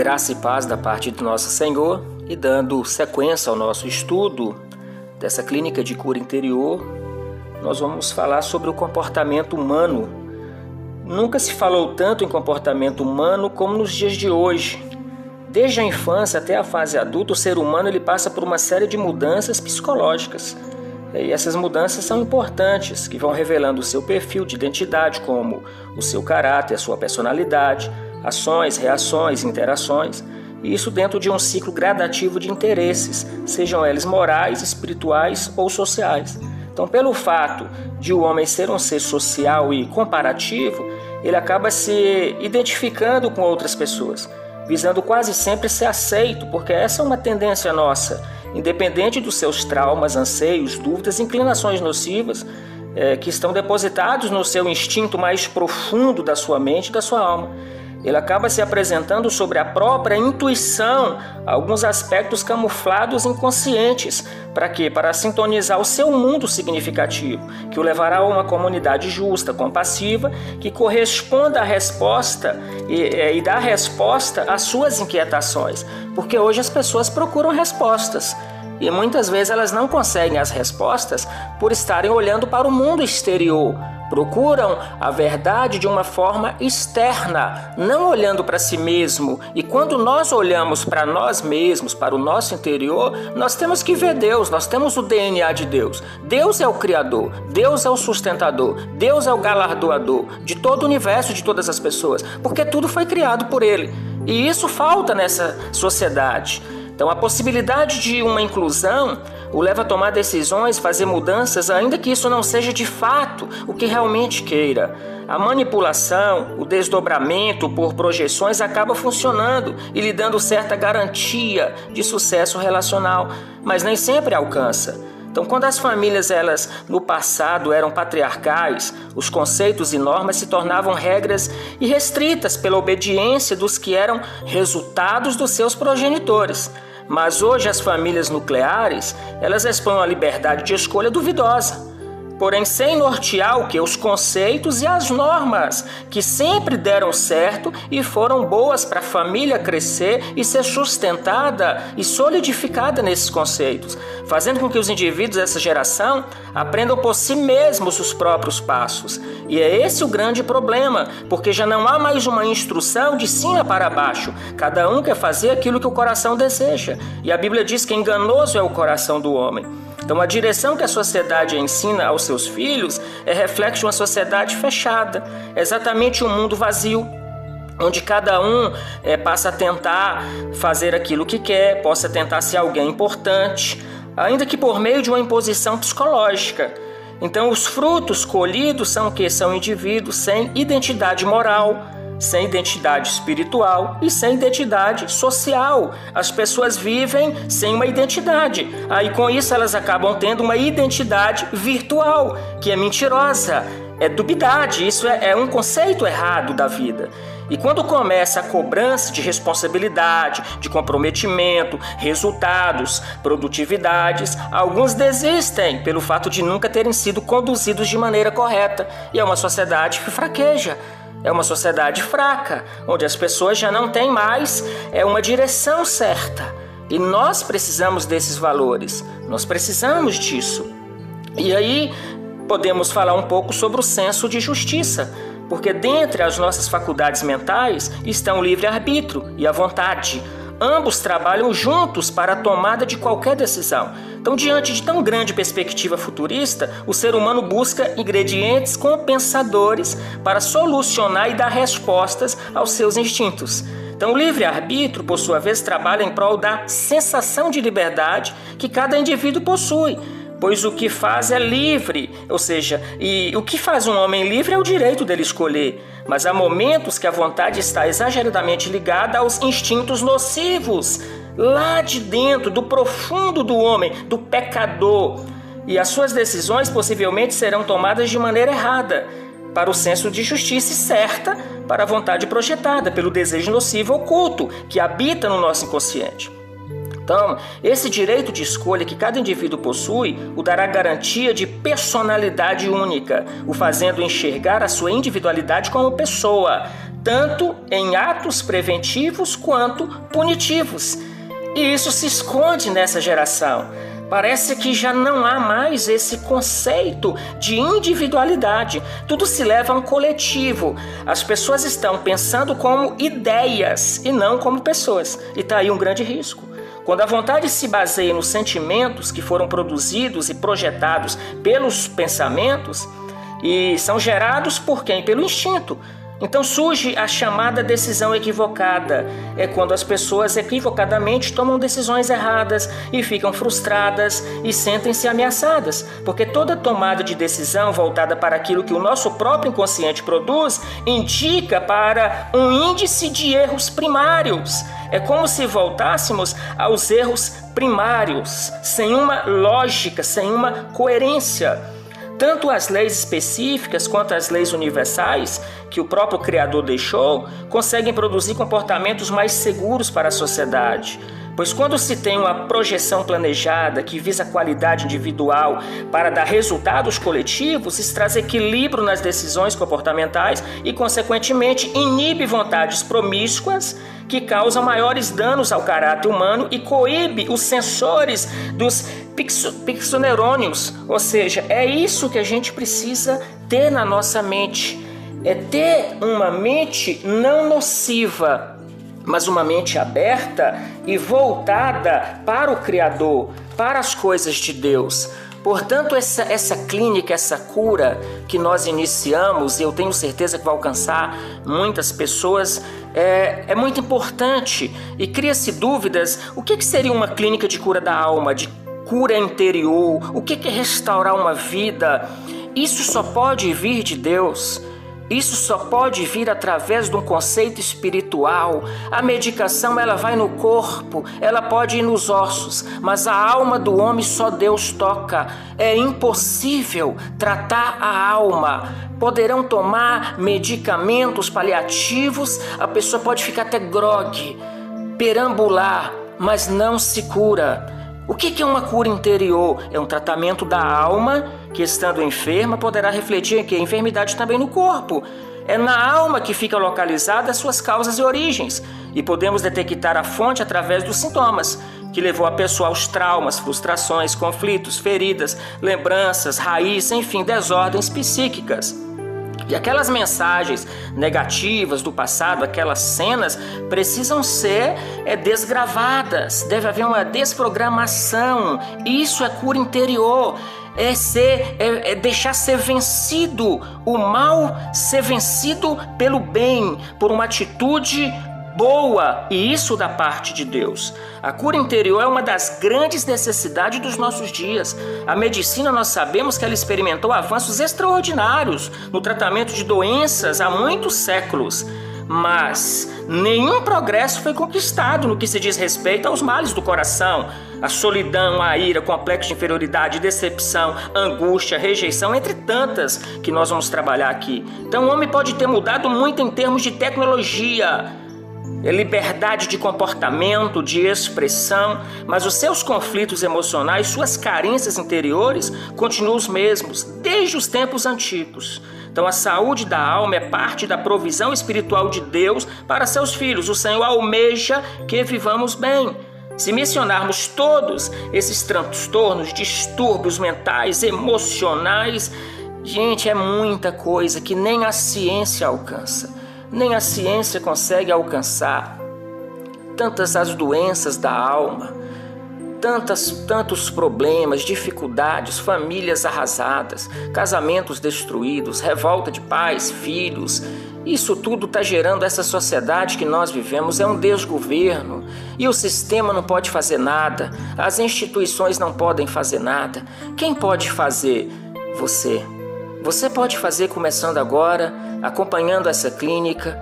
Graça e paz da parte do nosso Senhor e dando sequência ao nosso estudo dessa clínica de cura interior, nós vamos falar sobre o comportamento humano. Nunca se falou tanto em comportamento humano como nos dias de hoje. Desde a infância até a fase adulta, o ser humano ele passa por uma série de mudanças psicológicas. E essas mudanças são importantes, que vão revelando o seu perfil de identidade, como o seu caráter, a sua personalidade, ações, reações, interações, e isso dentro de um ciclo gradativo de interesses, sejam eles morais, espirituais ou sociais. Então, pelo fato de o homem ser um ser social e comparativo, ele acaba se identificando com outras pessoas, visando quase sempre ser aceito, porque essa é uma tendência nossa, independente dos seus traumas, anseios, dúvidas, inclinações nocivas é, que estão depositados no seu instinto mais profundo da sua mente e da sua alma. Ele acaba se apresentando sobre a própria intuição, alguns aspectos camuflados inconscientes. Para quê? Para sintonizar o seu mundo significativo, que o levará a uma comunidade justa, compassiva, que corresponda à resposta e, é, e dá resposta às suas inquietações. Porque hoje as pessoas procuram respostas. E muitas vezes elas não conseguem as respostas por estarem olhando para o mundo exterior, procuram a verdade de uma forma externa, não olhando para si mesmo. E quando nós olhamos para nós mesmos, para o nosso interior, nós temos que ver Deus, nós temos o DNA de Deus. Deus é o Criador, Deus é o sustentador, Deus é o galardoador de todo o universo, de todas as pessoas, porque tudo foi criado por Ele. E isso falta nessa sociedade. Então, a possibilidade de uma inclusão o leva a tomar decisões, fazer mudanças, ainda que isso não seja de fato o que realmente queira. A manipulação, o desdobramento por projeções acaba funcionando e lhe dando certa garantia de sucesso relacional, mas nem sempre alcança. Então, quando as famílias elas no passado eram patriarcais, os conceitos e normas se tornavam regras irrestritas pela obediência dos que eram resultados dos seus progenitores. Mas hoje as famílias nucleares, elas expõem a liberdade de escolha duvidosa porém sem nortear o que os conceitos e as normas que sempre deram certo e foram boas para a família crescer e ser sustentada e solidificada nesses conceitos, fazendo com que os indivíduos dessa geração aprendam por si mesmos os próprios passos. E é esse o grande problema, porque já não há mais uma instrução de cima para baixo. Cada um quer fazer aquilo que o coração deseja. E a Bíblia diz que enganoso é o coração do homem. Então, a direção que a sociedade ensina aos seus filhos é reflexo de uma sociedade fechada, exatamente um mundo vazio, onde cada um é, passa a tentar fazer aquilo que quer, possa tentar ser alguém importante, ainda que por meio de uma imposição psicológica. Então, os frutos colhidos são que? São indivíduos sem identidade moral sem identidade espiritual e sem identidade social. As pessoas vivem sem uma identidade. Aí com isso elas acabam tendo uma identidade virtual, que é mentirosa, é dubidade, isso é, é um conceito errado da vida. E quando começa a cobrança de responsabilidade, de comprometimento, resultados, produtividades, alguns desistem pelo fato de nunca terem sido conduzidos de maneira correta. E é uma sociedade que fraqueja. É uma sociedade fraca, onde as pessoas já não têm mais é uma direção certa. E nós precisamos desses valores, nós precisamos disso. E aí podemos falar um pouco sobre o senso de justiça, porque dentre as nossas faculdades mentais estão o livre-arbítrio e a vontade. Ambos trabalham juntos para a tomada de qualquer decisão. Então, diante de tão grande perspectiva futurista, o ser humano busca ingredientes compensadores para solucionar e dar respostas aos seus instintos. Então, o livre-arbítrio, por sua vez, trabalha em prol da sensação de liberdade que cada indivíduo possui pois o que faz é livre, ou seja, e o que faz um homem livre é o direito dele escolher. Mas há momentos que a vontade está exageradamente ligada aos instintos nocivos, lá de dentro, do profundo do homem, do pecador. E as suas decisões possivelmente serão tomadas de maneira errada, para o senso de justiça e certa para a vontade projetada, pelo desejo nocivo oculto que habita no nosso inconsciente. Então, esse direito de escolha que cada indivíduo possui o dará garantia de personalidade única, o fazendo enxergar a sua individualidade como pessoa, tanto em atos preventivos quanto punitivos. E isso se esconde nessa geração. Parece que já não há mais esse conceito de individualidade. Tudo se leva a um coletivo. As pessoas estão pensando como ideias e não como pessoas. E está aí um grande risco. Quando a vontade se baseia nos sentimentos que foram produzidos e projetados pelos pensamentos, e são gerados por quem? Pelo instinto. Então surge a chamada decisão equivocada. É quando as pessoas equivocadamente tomam decisões erradas e ficam frustradas e sentem-se ameaçadas, porque toda tomada de decisão voltada para aquilo que o nosso próprio inconsciente produz indica para um índice de erros primários. É como se voltássemos aos erros primários, sem uma lógica, sem uma coerência. Tanto as leis específicas quanto as leis universais que o próprio Criador deixou conseguem produzir comportamentos mais seguros para a sociedade. Pois quando se tem uma projeção planejada que visa a qualidade individual para dar resultados coletivos, isso traz equilíbrio nas decisões comportamentais e, consequentemente, inibe vontades promíscuas que causam maiores danos ao caráter humano e coíbe os sensores dos pixoneurônios. Ou seja, é isso que a gente precisa ter na nossa mente. É ter uma mente não nociva, mas uma mente aberta e voltada para o Criador, para as coisas de Deus. Portanto, essa, essa clínica, essa cura que nós iniciamos, e eu tenho certeza que vai alcançar muitas pessoas, é, é muito importante e cria-se dúvidas: o que, que seria uma clínica de cura da alma, de cura interior? O que, que é restaurar uma vida? Isso só pode vir de Deus. Isso só pode vir através de um conceito espiritual. A medicação ela vai no corpo, ela pode ir nos ossos, mas a alma do homem só Deus toca. É impossível tratar a alma. Poderão tomar medicamentos paliativos, a pessoa pode ficar até grogue, perambular, mas não se cura. O que é uma cura interior? É um tratamento da alma que, estando enferma, poderá refletir que a enfermidade também no corpo. É na alma que fica localizada as suas causas e origens, e podemos detectar a fonte através dos sintomas, que levou a pessoa aos traumas, frustrações, conflitos, feridas, lembranças, raízes, enfim, desordens psíquicas. E aquelas mensagens negativas do passado, aquelas cenas, precisam ser é, desgravadas. Deve haver uma desprogramação. Isso é cura interior. É, ser, é, é deixar ser vencido o mal, ser vencido pelo bem, por uma atitude boa, e isso da parte de Deus. A cura interior é uma das grandes necessidades dos nossos dias. A medicina, nós sabemos que ela experimentou avanços extraordinários no tratamento de doenças há muitos séculos. Mas nenhum progresso foi conquistado no que se diz respeito aos males do coração, a solidão, a ira, complexo de inferioridade, decepção, angústia, rejeição, entre tantas que nós vamos trabalhar aqui. Então, o homem pode ter mudado muito em termos de tecnologia, é liberdade de comportamento, de expressão, mas os seus conflitos emocionais, suas carências interiores continuam os mesmos desde os tempos antigos. Então, a saúde da alma é parte da provisão espiritual de Deus para seus filhos. O Senhor almeja que vivamos bem. Se mencionarmos todos esses transtornos, distúrbios mentais, emocionais, gente, é muita coisa que nem a ciência alcança nem a ciência consegue alcançar. Tantas as doenças da alma, tantas, tantos problemas, dificuldades, famílias arrasadas, casamentos destruídos, revolta de pais, filhos. Isso tudo está gerando essa sociedade que nós vivemos, é um desgoverno. E o sistema não pode fazer nada, as instituições não podem fazer nada. Quem pode fazer? Você. Você pode fazer começando agora, acompanhando essa clínica,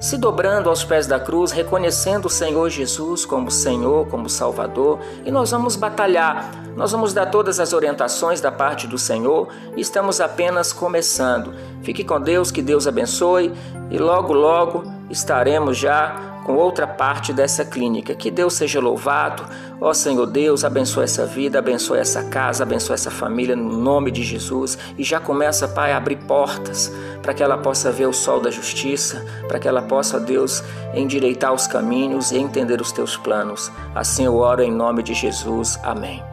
se dobrando aos pés da cruz, reconhecendo o Senhor Jesus como Senhor, como Salvador, e nós vamos batalhar. Nós vamos dar todas as orientações da parte do Senhor e estamos apenas começando. Fique com Deus, que Deus abençoe e logo, logo estaremos já com outra parte dessa clínica. Que Deus seja louvado. Ó Senhor Deus, abençoe essa vida, abençoe essa casa, abençoe essa família no nome de Jesus. E já começa, Pai, a abrir portas para que ela possa ver o sol da justiça, para que ela possa, Deus, endireitar os caminhos e entender os teus planos. Assim eu oro em nome de Jesus. Amém.